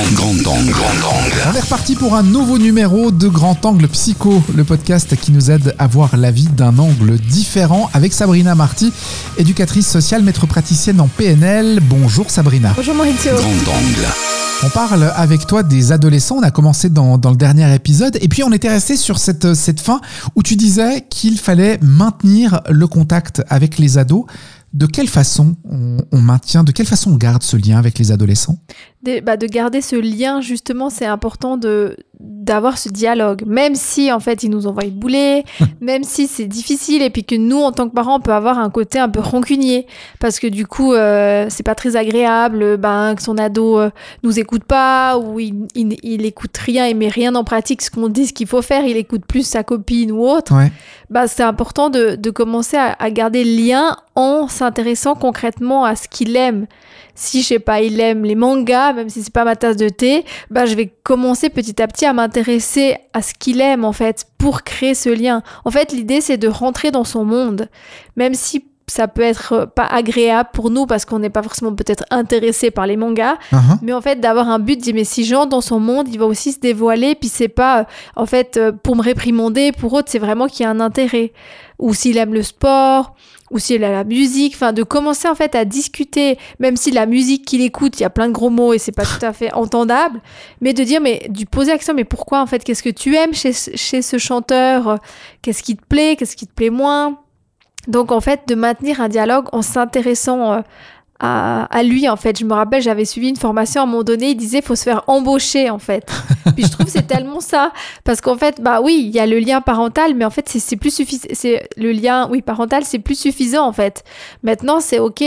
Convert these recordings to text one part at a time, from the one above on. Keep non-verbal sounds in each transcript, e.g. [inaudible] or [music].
Grand, grand angle. Grand angle. On est reparti pour un nouveau numéro de Grand Angle Psycho, le podcast qui nous aide à voir la vie d'un angle différent avec Sabrina Marty, éducatrice sociale, maître praticienne en PNL. Bonjour Sabrina. Bonjour Maurizio. Grand angle. On parle avec toi des adolescents, on a commencé dans, dans le dernier épisode, et puis on était resté sur cette, cette fin où tu disais qu'il fallait maintenir le contact avec les ados. De quelle façon on, on maintient, de quelle façon on garde ce lien avec les adolescents? Bah, de garder ce lien, justement, c'est important de d'avoir ce dialogue. Même si, en fait, ils nous envoient bouler, [laughs] même si c'est difficile, et puis que nous, en tant que parents, on peut avoir un côté un peu rancunier. Parce que du coup, euh, c'est pas très agréable ben, que son ado euh, nous écoute pas, ou il, il, il écoute rien, il met rien en pratique ce qu'on dit, ce qu'il faut faire, il écoute plus sa copine ou autre. Ouais. bah, c'est important de, de commencer à, à garder le lien en s'intéressant concrètement à ce qu'il aime. Si, je sais pas, il aime les mangas, même si c'est pas ma tasse de thé, bah, je vais commencer petit à petit à m'intéresser à ce qu'il aime, en fait, pour créer ce lien. En fait, l'idée, c'est de rentrer dans son monde, même si ça peut être pas agréable pour nous parce qu'on n'est pas forcément peut-être intéressé par les mangas, Uh-huh. mais en fait d'avoir un but dire mais si j'entre dans son monde il va aussi se dévoiler puis c'est pas en fait euh, pour me réprimander pour autre c'est vraiment qu'il y a un intérêt ou s'il aime le sport ou s'il aime la musique enfin de commencer en fait à discuter même si la musique qu'il écoute il y a plein de gros mots et c'est pas [laughs] tout à fait entendable mais de dire mais du poser l'action mais pourquoi en fait qu'est-ce que tu aimes chez, chez ce chanteur? Qu'est-ce qui te plaît? Qu'est-ce qui te plaît moins? Donc en fait de maintenir un dialogue en s'intéressant euh, à, à lui en fait. Je me rappelle, j'avais suivi une formation à un moment donné, il disait faut se faire embaucher en fait. [laughs] Puis je trouve que c'est tellement ça parce qu'en fait bah oui, il y a le lien parental mais en fait c'est- plus suffisant c'est le lien oui parental, c'est plus suffisant en fait. Maintenant, c'est OK,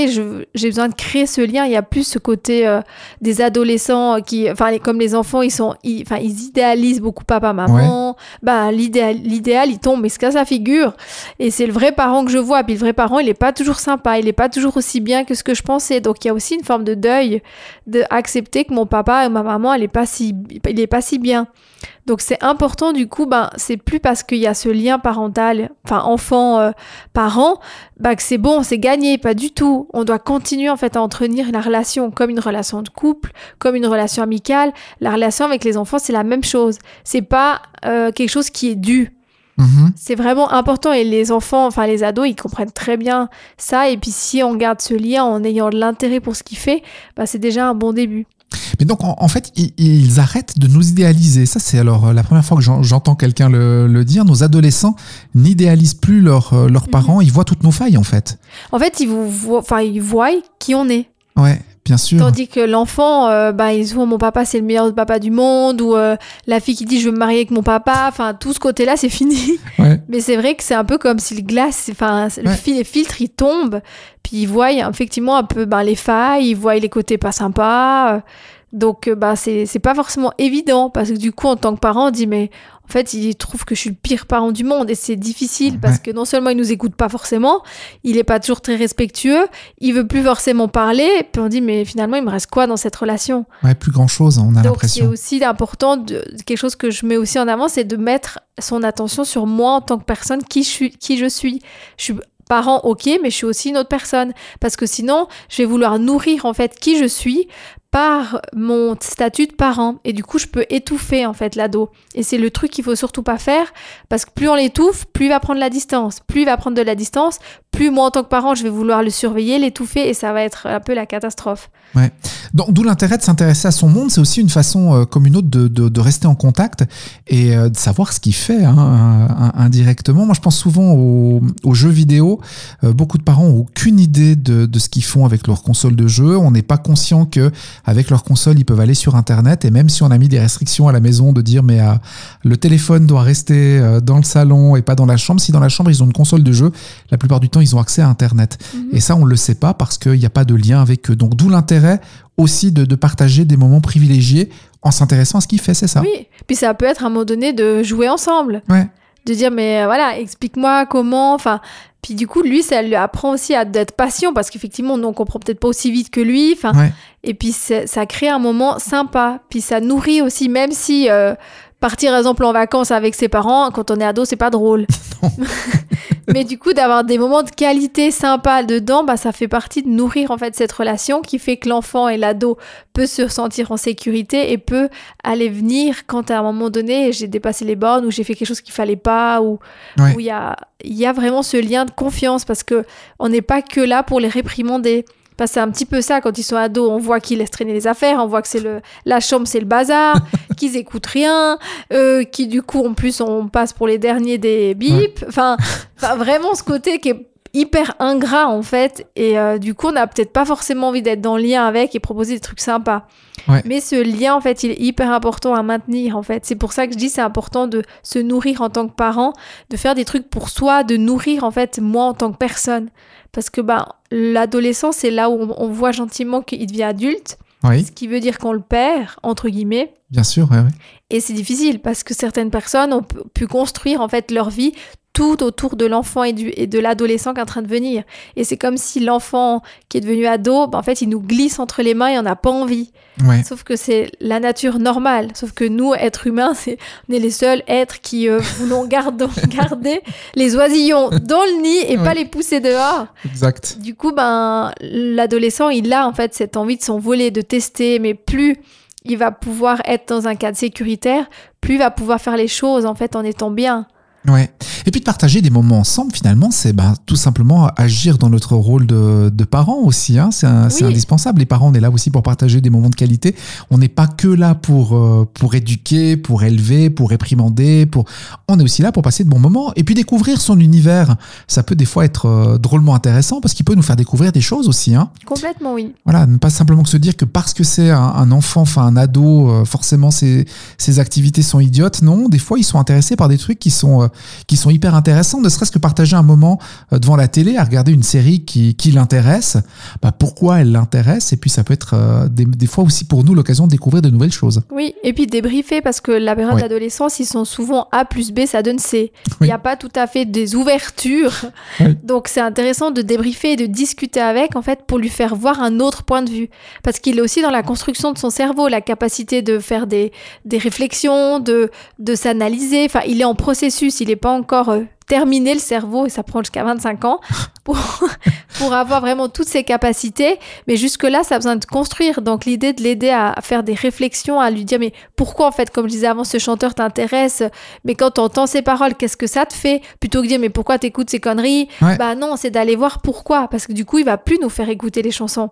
j'ai besoin de créer ce lien, il y a plus ce côté euh, des adolescents qui enfin les- comme les enfants, ils sont enfin ils idéalisent beaucoup papa maman. Bah l'idéal l'idéal il tombe mais se casse la figure et c'est le vrai parent que je vois. Puis le vrai parent, il est pas toujours sympa, il est pas toujours aussi bien que ce que je Donc il y a aussi une forme de deuil, de accepter que mon papa et ma maman, elle est pas si, il est pas si bien. Donc c'est important du coup, ben c'est plus parce qu'il y a ce lien parental, enfin enfant euh, bah que c'est bon, c'est gagné, pas du tout. On doit continuer en fait à entretenir la relation comme une relation de couple, comme une relation amicale. La relation avec les enfants, c'est la même chose. C'est pas euh, quelque chose qui est dû. Mhm. C'est vraiment important et les enfants, enfin les ados, ils comprennent très bien ça. Et puis si on garde ce lien en ayant de l'intérêt pour ce qu'il fait, bah, c'est déjà un bon début. Mais donc, en, en fait, ils, ils arrêtent de nous idéaliser. Ça, c'est alors euh, la première fois que j'en- j'entends quelqu'un le, le dire. Nos adolescents n'idéalisent plus leurs euh, leurs parents. Ils voient toutes nos failles, en fait. En fait, ils vous voient, enfin ils voient qui on est. Ouais, bien sûr. Tandis que l'enfant, euh, bah, ils voient mon papa, c'est le meilleur papa du monde, ou euh, la fille qui dit je veux me marier avec mon papa. Enfin, tout ce côté-là, c'est fini. [laughs] Ouais. Mais c'est vrai que c'est un peu comme si le glace, enfin, le Ouais. fil, les filtres, ils tombent, puis ils voient effectivement un peu ben, les failles, ils voient les côtés pas sympas. euh, Donc, euh, bah, c'est pas forcément évident, parce que du coup, en tant que parent, on dit, mais en fait, il trouve que je suis le pire parent du monde, et c'est difficile, parce que non seulement il nous écoute pas forcément, il est pas toujours très respectueux, il veut plus forcément parler, puis on dit, mais finalement, il me reste quoi dans cette relation? Ouais, plus grand chose, on a donc c'est l'impression. aussi important, de, quelque chose que je mets aussi en avant, c'est de mettre son attention sur moi en tant que personne, qui je suis. Qui je, suis. je suis parent, ok, mais je suis aussi une autre personne. Parce que sinon, je vais vouloir nourrir en fait qui je suis par mon statut de parent. Et du coup, je peux étouffer en fait l'ado. Et c'est le truc qu'il faut surtout pas faire, parce que plus on l'étouffe, plus il va prendre la distance. Plus il va prendre de la distance, plus moi en tant que parent, je vais vouloir le surveiller, l'étouffer, et ça va être un peu la catastrophe. Donc, D'où l'intérêt de s'intéresser à son monde, c'est aussi une façon euh, comme une autre de, rester en contact et euh, de savoir ce qu'il fait hein, indirectement. Moi, je pense souvent aux, jeux vidéo. Euh, beaucoup de parents ont aucune idée de, ce qu'ils font avec leur console de jeu. On n'est pas conscient que avec leur console, ils peuvent aller sur Internet et même si on a mis des restrictions à la maison de dire mais euh, le téléphone doit rester dans le salon et pas dans la chambre, si dans la chambre ils ont une console de jeu, la plupart du temps ils ont accès à Internet. Et ça, on ne le sait pas parce qu'il n'y a pas de lien avec eux. Donc d'où l'intérêt aussi de, de partager des moments privilégiés en s'intéressant à ce qu'il fait, c'est ça? Oui, puis ça peut être à un moment donné de jouer ensemble. Ouais. De dire, mais voilà, explique-moi comment. Enfin, puis du coup, lui, ça lui apprend aussi à d'être patient parce qu'effectivement, on comprend peut-être pas aussi vite que lui. Enfin, Ouais. et puis ça crée un moment sympa. Puis ça nourrit aussi, même si euh, partir, par exemple, en vacances avec ses parents, quand on est ado, c'est pas drôle. [laughs] [laughs] Mais du coup, d'avoir des moments de qualité sympas dedans, bah, ça fait partie de nourrir en fait cette relation qui fait que l'enfant et l'ado peut se sentir en sécurité et peut aller venir quand à un moment donné j'ai dépassé les bornes ou j'ai fait quelque chose qu'il fallait pas ou Ouais. il y a, il y a vraiment ce lien de confiance parce que on n'est pas que là pour les réprimander. Parce que c'est un petit peu ça quand ils sont ados, on voit qu'ils laissent traîner les affaires, on voit que c'est le la chambre c'est le bazar, [laughs] qu'ils écoutent rien, euh, qui du coup en plus on passe pour les derniers des bips. Enfin, enfin, vraiment ce côté qui est hyper ingrat en fait et euh, du coup on n'a peut-être pas forcément envie d'être dans le lien avec et proposer des trucs sympas. Ouais. Mais ce lien en fait il est hyper important à maintenir en fait. C'est pour ça que je dis c'est important de se nourrir en tant que parent, de faire des trucs pour soi, de nourrir en fait moi en tant que personne. Parce que bah, l'adolescence, c'est là où on, on voit gentiment qu'il devient adulte, Oui, ce qui veut dire qu'on le perd, entre guillemets. bien sûr. ouais. Et c'est difficile parce que certaines personnes ont pu construire en fait leur vie tout autour de l'enfant et, du- et de l'adolescent qui est en train de venir. Et c'est comme si l'enfant qui est devenu ado, bah, en fait, il nous glisse entre les mains et on n'a pas envie. Ouais. Sauf que c'est la nature normale. Sauf que nous, êtres humains, c'est, on est les seuls êtres qui euh, voulons garder, [laughs] garder les oisillons dans le nid et pas les pousser dehors. Exact. Du coup, ben, l'adolescent, il a en fait cette envie de s'envoler, de tester, mais plus il va pouvoir être dans un cadre sécuritaire, plus il va pouvoir faire les choses en fait en étant bien. Ouais. Et puis de partager des moments ensemble, finalement, c'est ben, tout simplement agir dans notre rôle de, de parents aussi. Hein. C'est Oui. indispensable. Les parents, on est là aussi pour partager des moments de qualité. On n'est pas que là pour, euh, pour éduquer, pour élever, pour réprimander. Pour... On est aussi là pour passer de bons moments. Et puis découvrir son univers. Ça peut des fois être euh, drôlement intéressant parce qu'il peut nous faire découvrir des choses aussi. Hein. Complètement, oui. Voilà, ne pas simplement que se dire que parce que c'est un, un enfant, enfin un ado, euh, forcément ses, ses activités sont idiotes. Non, des fois ils sont intéressés par des trucs qui sont, qui sont hyper intéressants, ne serait-ce que partager un moment euh, devant la télé à regarder une série qui, qui l'intéresse. Bah, pourquoi elle l'intéresse? Et puis ça peut être euh, des, des fois aussi pour nous l'occasion de découvrir de nouvelles choses. Oui, et puis débriefer parce que la période d'adolescence, ils sont souvent A plus B, ça donne C. Il Oui. n'y a pas tout à fait des ouvertures. [laughs] Oui. Donc c'est intéressant de débriefer et de discuter avec, en fait, pour lui faire voir un autre point de vue. Parce qu'il est aussi dans la construction de son cerveau, la capacité de faire des, des réflexions, de, de s'analyser. Enfin, il est en processus, il n'est pas encore euh, terminé le cerveau, et ça prend jusqu'à 25 ans, [laughs] pour, pour avoir vraiment toutes ses capacités. Mais jusque-là, ça a besoin de construire. Donc l'idée de l'aider à faire des réflexions, à lui dire, mais pourquoi en fait, comme je disais avant, ce chanteur t'intéresse? Mais quand tu entends ses paroles, qu'est-ce que ça te fait? Plutôt que de dire, mais pourquoi t'écoutes ces conneries? Ouais. Bah non, c'est d'aller voir pourquoi. Parce que du coup, il va plus nous faire écouter les chansons.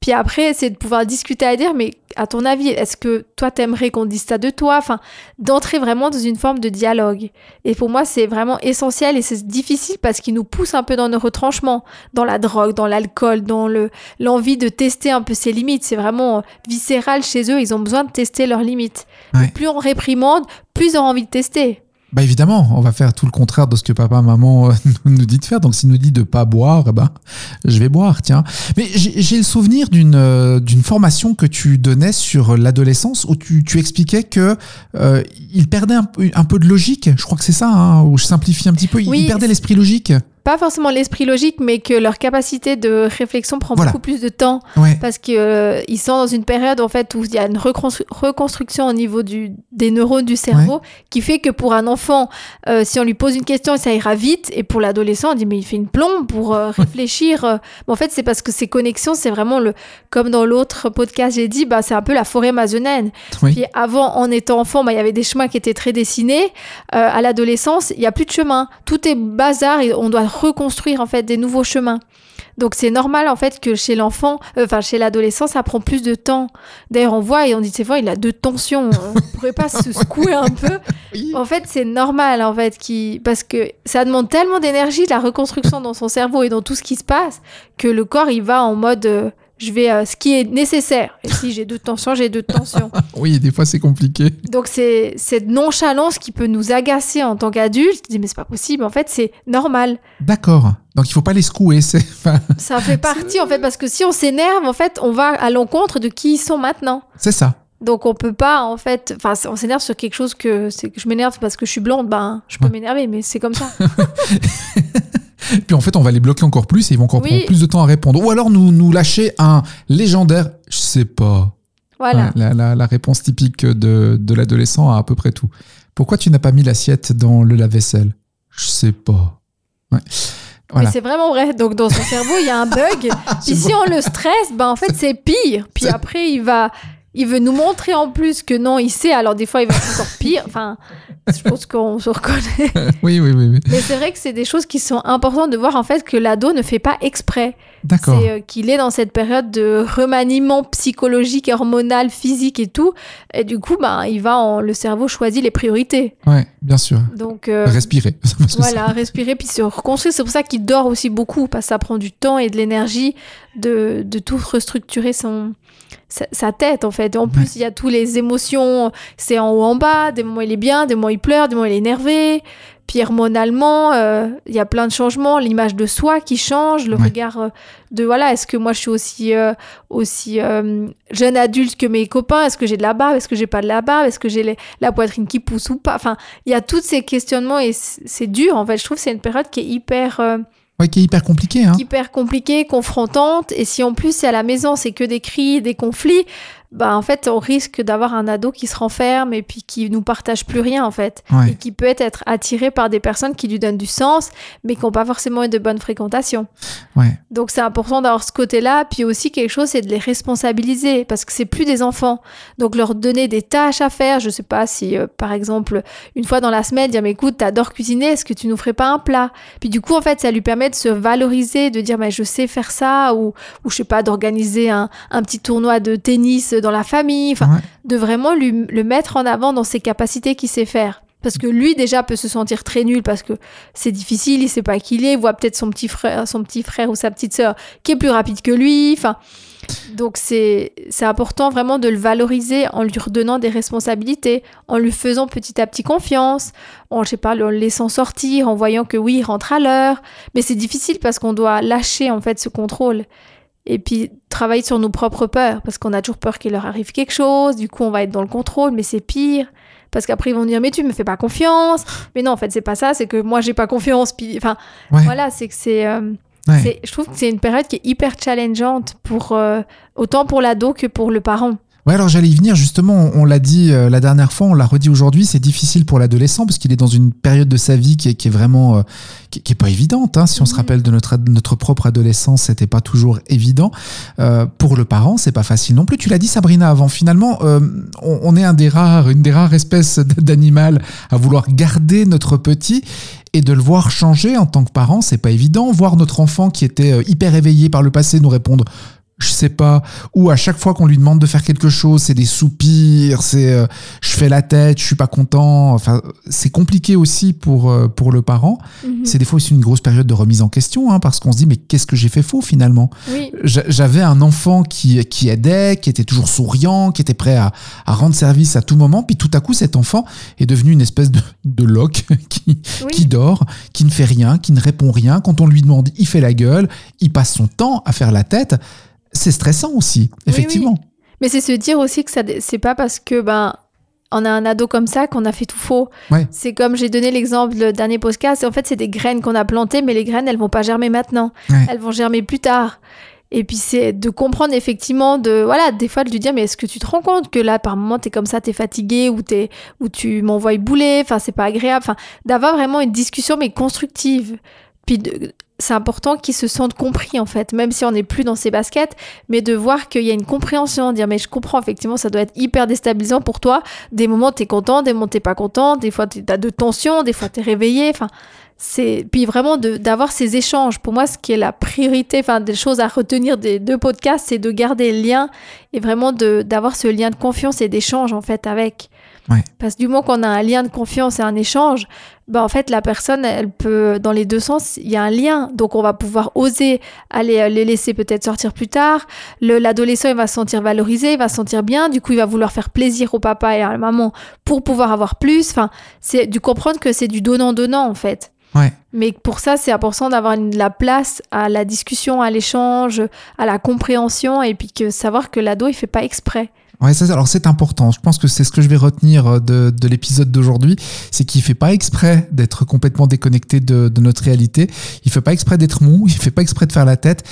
Puis après, c'est de pouvoir discuter à dire, mais à ton avis, est-ce que toi, t'aimerais qu'on dise ça de toi? Enfin, d'entrer vraiment dans une forme de dialogue. Et pour moi, c'est vraiment essentiel et c'est difficile parce qu'il nous pousse un peu dans nos retranchements, dans la drogue, dans l'alcool, dans le l'envie de tester un peu ses limites. C'est vraiment viscéral chez eux, ils ont besoin de tester leurs limites. Ouais. Plus on réprimande, plus ils ont envie de tester. Bah évidemment, on va faire tout le contraire de ce que papa, maman euh, [laughs] nous dit de faire. Donc s'il nous dit de pas boire, eh ben, je vais boire, tiens. Mais j'ai le souvenir d'une euh, d'une formation que tu donnais sur l'adolescence où tu, tu expliquais que euh, il perdait un, peu- un peu de logique. Je crois que c'est ça, hein, où je simplifie un petit peu. Oui, il perdait l'esprit logique. Pas forcément l'esprit logique, mais que leur capacité de réflexion prend Voilà. beaucoup plus de temps. Ouais. parce que euh, ils sont dans une période en fait où il y a une reconstru- reconstruction au niveau du, des neurones du cerveau qui fait que pour un enfant, euh, si on lui pose une question, ça ira vite, et pour l'adolescent, on dit mais il fait une plombe pour euh, réfléchir. Mais en fait, c'est parce que ces connexions, c'est vraiment le, comme dans l'autre podcast, j'ai dit, bah c'est un peu la forêt amazonienne. Oui. Puis avant, en étant enfant, bah, il y avait des chemins qui étaient très dessinés. À l'adolescence, il y a plus de chemin. Tout est bazar et on doit reconstruire en fait des nouveaux chemins. Donc c'est normal en fait que chez l'enfant, euh, enfin chez l'adolescent, ça prend plus de temps. D'ailleurs, on voit et on dit c'est vrai, il a deux tensions. On [laughs] pourrait pas se secouer un peu Oui. En fait, c'est normal en fait qui parce que ça demande tellement d'énergie de la reconstruction dans son cerveau et dans tout ce qui se passe que le corps il va en mode euh, je vais euh, ce qui est nécessaire. Et si j'ai deux tensions, j'ai deux tensions. [laughs] Oui, des fois c'est compliqué. Donc c'est cette nonchalance qui peut nous agacer en tant qu'adultes. Je dis mais c'est pas possible. En fait, c'est normal. D'accord. Donc il faut pas les secouer. C'est. [laughs] enfin, Ça fait partie en fait parce que si on s'énerve, en fait, on va à l'encontre de qui ils sont maintenant. C'est ça. Donc on peut pas en fait, enfin on s'énerve sur quelque chose que c'est que je m'énerve parce que je suis blonde, ben je peux Ouais. m'énerver, mais c'est comme ça. [laughs] [laughs] Puis en fait, on va les bloquer encore plus et ils vont encore Oui. prendre plus de temps à répondre. Ou alors nous nous lâcher un légendaire. Je sais pas. Voilà. Ouais, la, la- la réponse typique de, de l'adolescent à à peu près tout. Pourquoi tu n'as pas mis l'assiette dans le lave-vaisselle? Je sais pas. Ouais. Voilà. Mais c'est vraiment vrai. Donc dans son cerveau, il y a un bug. [laughs] Puis si on le stresse, ben en fait c'est pire. Puis après il va, il veut nous montrer en plus que non, il sait. Alors des fois il va être encore pire. Enfin, je pense qu'on se reconnaît. [laughs] Oui, oui, oui. oui. Mais c'est vrai que c'est des choses qui sont importantes de voir en fait que l'ado ne fait pas exprès. D'accord. C'est euh, qu'il est dans cette période de remaniement psychologique, hormonal, physique et tout. Et du coup, ben il va en, le cerveau choisit les priorités. Ouais, bien sûr. Donc euh, Respirer. [laughs] Voilà, respirer puis se reconstruire. C'est pour ça qu'il dort aussi beaucoup, parce que ça prend du temps et de l'énergie de, de tout restructurer son, sa, sa tête, en fait. En plus, il y a tous les émotions, c'est en haut, en bas. Des moments, il est bien, des moments, il pleure, des moments, il est énervé. Puis hormonalement, euh, il y a plein de changements. L'image de soi qui change, le Ouais. regard euh, de voilà, est-ce que moi je suis aussi, euh, aussi euh, jeune adulte que mes copains? Est-ce que j'ai de la barbe? Est-ce que j'ai pas de la barbe? Est-ce que j'ai la poitrine qui pousse ou pas? Enfin, il y a tous ces questionnements et c'est dur en fait. Je trouve que c'est une période qui est hyper, Ouais, qui est hyper compliqué. Hein. hyper compliquée, confrontante. Et si en plus c'est à la maison, c'est que des cris, des conflits, bah en fait on risque d'avoir un ado qui se renferme et puis qui nous partage plus rien en fait. Ouais. Et qui peut être attiré par des personnes qui lui donnent du sens, mais qui n'ont pas forcément eu de bonnes fréquentations. Ouais. Donc c'est important d'avoir ce côté-là. Puis aussi quelque chose, c'est de les responsabiliser parce que c'est plus des enfants. Donc leur donner des tâches à faire. Je sais pas si, euh, par exemple, une fois dans la semaine, dire mais écoute, t'adores cuisiner, est-ce que tu nous ferais pas un plat? Puis du coup, en fait, ça lui permet de se valoriser, de dire mais je sais faire ça ou, ou je sais pas, d'organiser un, un petit tournoi de tennis dans la famille. Enfin, Ouais. de vraiment lui, le mettre en avant dans ses capacités qu'il sait faire. Parce que lui déjà peut se sentir très nul parce que c'est difficile, il sait pas qui il est, il voit peut-être son petit frère, son petit frère ou sa petite sœur qui est plus rapide que lui. Enfin, donc c'est c'est important vraiment de le valoriser en lui redonnant des responsabilités, en lui faisant petit à petit confiance, en je sais pas, le laissant sortir, en voyant que oui, il rentre à l'heure. Mais c'est difficile parce qu'on doit lâcher en fait ce contrôle et puis travailler sur nos propres peurs parce qu'on a toujours peur qu'il leur arrive quelque chose. Du coup, on va être dans le contrôle, mais c'est pire. Parce qu'après, ils vont dire, mais tu me fais pas confiance. Mais non, en fait, c'est pas ça, c'est que moi, j'ai pas confiance. Puis, enfin, Ouais. voilà, c'est que c'est. euh, Ouais. Je trouve que c'est une période qui est hyper challengeante pour euh, autant pour l'ado que pour le parent. Ouais, alors j'allais y venir justement, on, l'a dit euh, la dernière fois, on l'a redit aujourd'hui, c'est difficile pour l'adolescent parce qu'il est dans une période de sa vie qui est, qui est vraiment euh, qui, qui est pas évidente. hein. Si on se rappelle de notre, notre propre adolescence, c'était pas toujours évident. Euh, pour le parent, c'est pas facile non plus. Tu l'as dit Sabrina avant, finalement, euh, on, on est un des rares, une des rares espèces d'animal à vouloir garder notre petit et de le voir changer en tant que parent, c'est pas évident. Voir notre enfant qui était hyper éveillé par le passé nous répondre je sais pas, ou à chaque fois qu'on lui demande de faire quelque chose, c'est des soupirs, c'est euh, je fais la tête, je suis pas content. Enfin, c'est compliqué aussi pour euh, pour le parent. Mhm. C'est des fois aussi une grosse période de remise en question, hein, parce qu'on se dit mais qu'est-ce que j'ai fait faux finalement? Oui, J'a- J'avais un enfant qui qui aidait, qui était toujours souriant, qui était prêt à, à rendre service à tout moment, puis tout à coup cet enfant est devenu une espèce de de loque [laughs] qui oui. qui dort, qui ne fait rien, qui ne répond rien. Quand on lui demande, il fait la gueule, il passe son temps à faire la tête. C'est stressant aussi, effectivement. Mais c'est se dire aussi que ça, c'est pas parce que ben on a un ado comme ça qu'on a fait tout faux. Ouais. C'est comme j'ai donné l'exemple le dernier podcast. En fait, c'est des graines qu'on a plantées, mais les graines elles vont pas germer maintenant. Ouais. Elles vont germer plus tard. Et puis c'est de comprendre effectivement de voilà des fois de lui dire mais est-ce que tu te rends compte que là par moment t'es comme ça t'es fatigué ou t'es ou tu m'envoies bouler enfin c'est pas agréable enfin d'avoir vraiment une discussion mais constructive c'est important qu'ils se sentent compris en fait même si on n'est plus dans ses baskets mais de voir qu'il y a une compréhension dire mais je comprends effectivement ça doit être hyper déstabilisant pour toi. Des moments t'es content des moments t'es pas content des fois t'as de tension des fois t'es réveillé enfin c'est puis vraiment d'avoir ces échanges. Pour moi ce qui est la priorité enfin des choses à retenir des deux podcasts c'est de garder le lien et vraiment d'avoir ce lien de confiance et d'échange en fait avec Ouais. parce que du moment qu'on a un lien de confiance et un échange bah en fait la personne elle peut dans les deux sens il y a un lien donc on va pouvoir oser aller euh, les laisser peut-être sortir plus tard Le- l'adolescent il va se sentir valorisé il va se sentir bien du coup il va vouloir faire plaisir au papa et à la maman pour pouvoir avoir plus enfin c'est du comprendre que c'est du donnant donnant en fait Ouais. mais pour ça, c'est important d'avoir la place à la discussion, à l'échange, à la compréhension, et puis que savoir que l'ado, il fait pas exprès. Ouais, ça, alors c'est important. Je pense que c'est ce que je vais retenir euh, de, de l'épisode d'aujourd'hui, c'est qu'il fait pas exprès d'être complètement déconnecté de, de notre réalité. Il fait pas exprès d'être mou. Il fait pas exprès de faire la tête.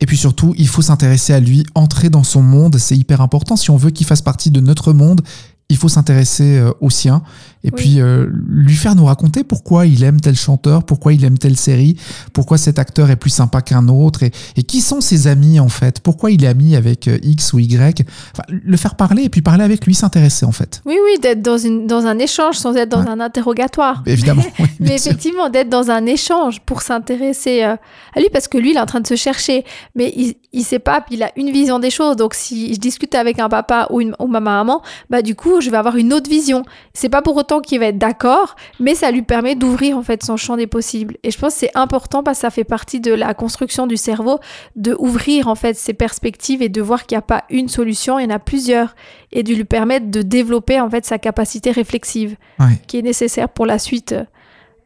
Et puis surtout, il faut s'intéresser à lui, entrer dans son monde, c'est hyper important. Si on veut qu'il fasse partie de notre monde, il faut s'intéresser euh, au sien et puis euh, lui faire nous raconter pourquoi il aime tel chanteur, pourquoi il aime telle série, pourquoi cet acteur est plus sympa qu'un autre et, et, qui sont ses amis en fait, pourquoi il est ami avec euh, X ou Y? Enfin, le faire parler et puis parler avec lui, s'intéresser en fait. Oui, oui, d'être dans, une, dans un échange sans être dans un interrogatoire. Évidemment. [laughs] Oui, Mais effectivement, d'être dans un échange pour s'intéresser à lui parce que lui, il est en train de se chercher. Mais il, il sait pas, puis il a une vision des choses. Donc si je discute avec un papa ou, une, ou ma maman, bah du coup, je vais avoir une autre vision. C'est pas pour autant qu'il va être d'accord, mais ça lui permet d'ouvrir en fait son champ des possibles. Et je pense que c'est important parce que ça fait partie de la construction du cerveau de ouvrir en fait ses perspectives et de voir qu'il n'y a pas une solution, il y en a plusieurs et de lui permettre de développer en fait sa capacité réflexive Ouais. qui est nécessaire pour la suite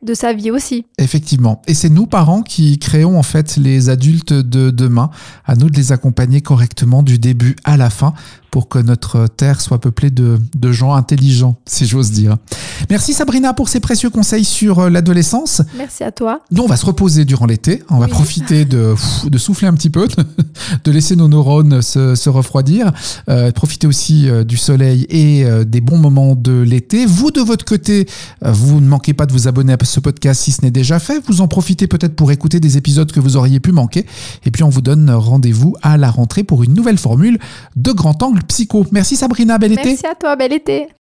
de sa vie aussi. Effectivement. Et c'est nous, parents, qui créons en fait les adultes de demain. À nous de les accompagner correctement du début à la fin pour que notre terre soit peuplée de, de gens intelligents, si j'ose dire. Merci Sabrina pour ces précieux conseils sur euh, l'adolescence. Merci à toi. Nous, on va se reposer durant l'été. On va Oui. profiter de, [laughs] de souffler un petit peu, de laisser nos neurones se, se refroidir, euh, profiter aussi euh, du soleil et des bons moments de l'été. Vous, de votre côté, vous ne manquez pas de vous abonner à ce podcast si ce n'est déjà fait. Vous en profitez peut-être pour écouter des épisodes que vous auriez pu manquer. Et puis, on vous donne rendez-vous à la rentrée pour une nouvelle formule de Grand Angle Psycho. Merci Sabrina, bel été. Merci à toi, bel été.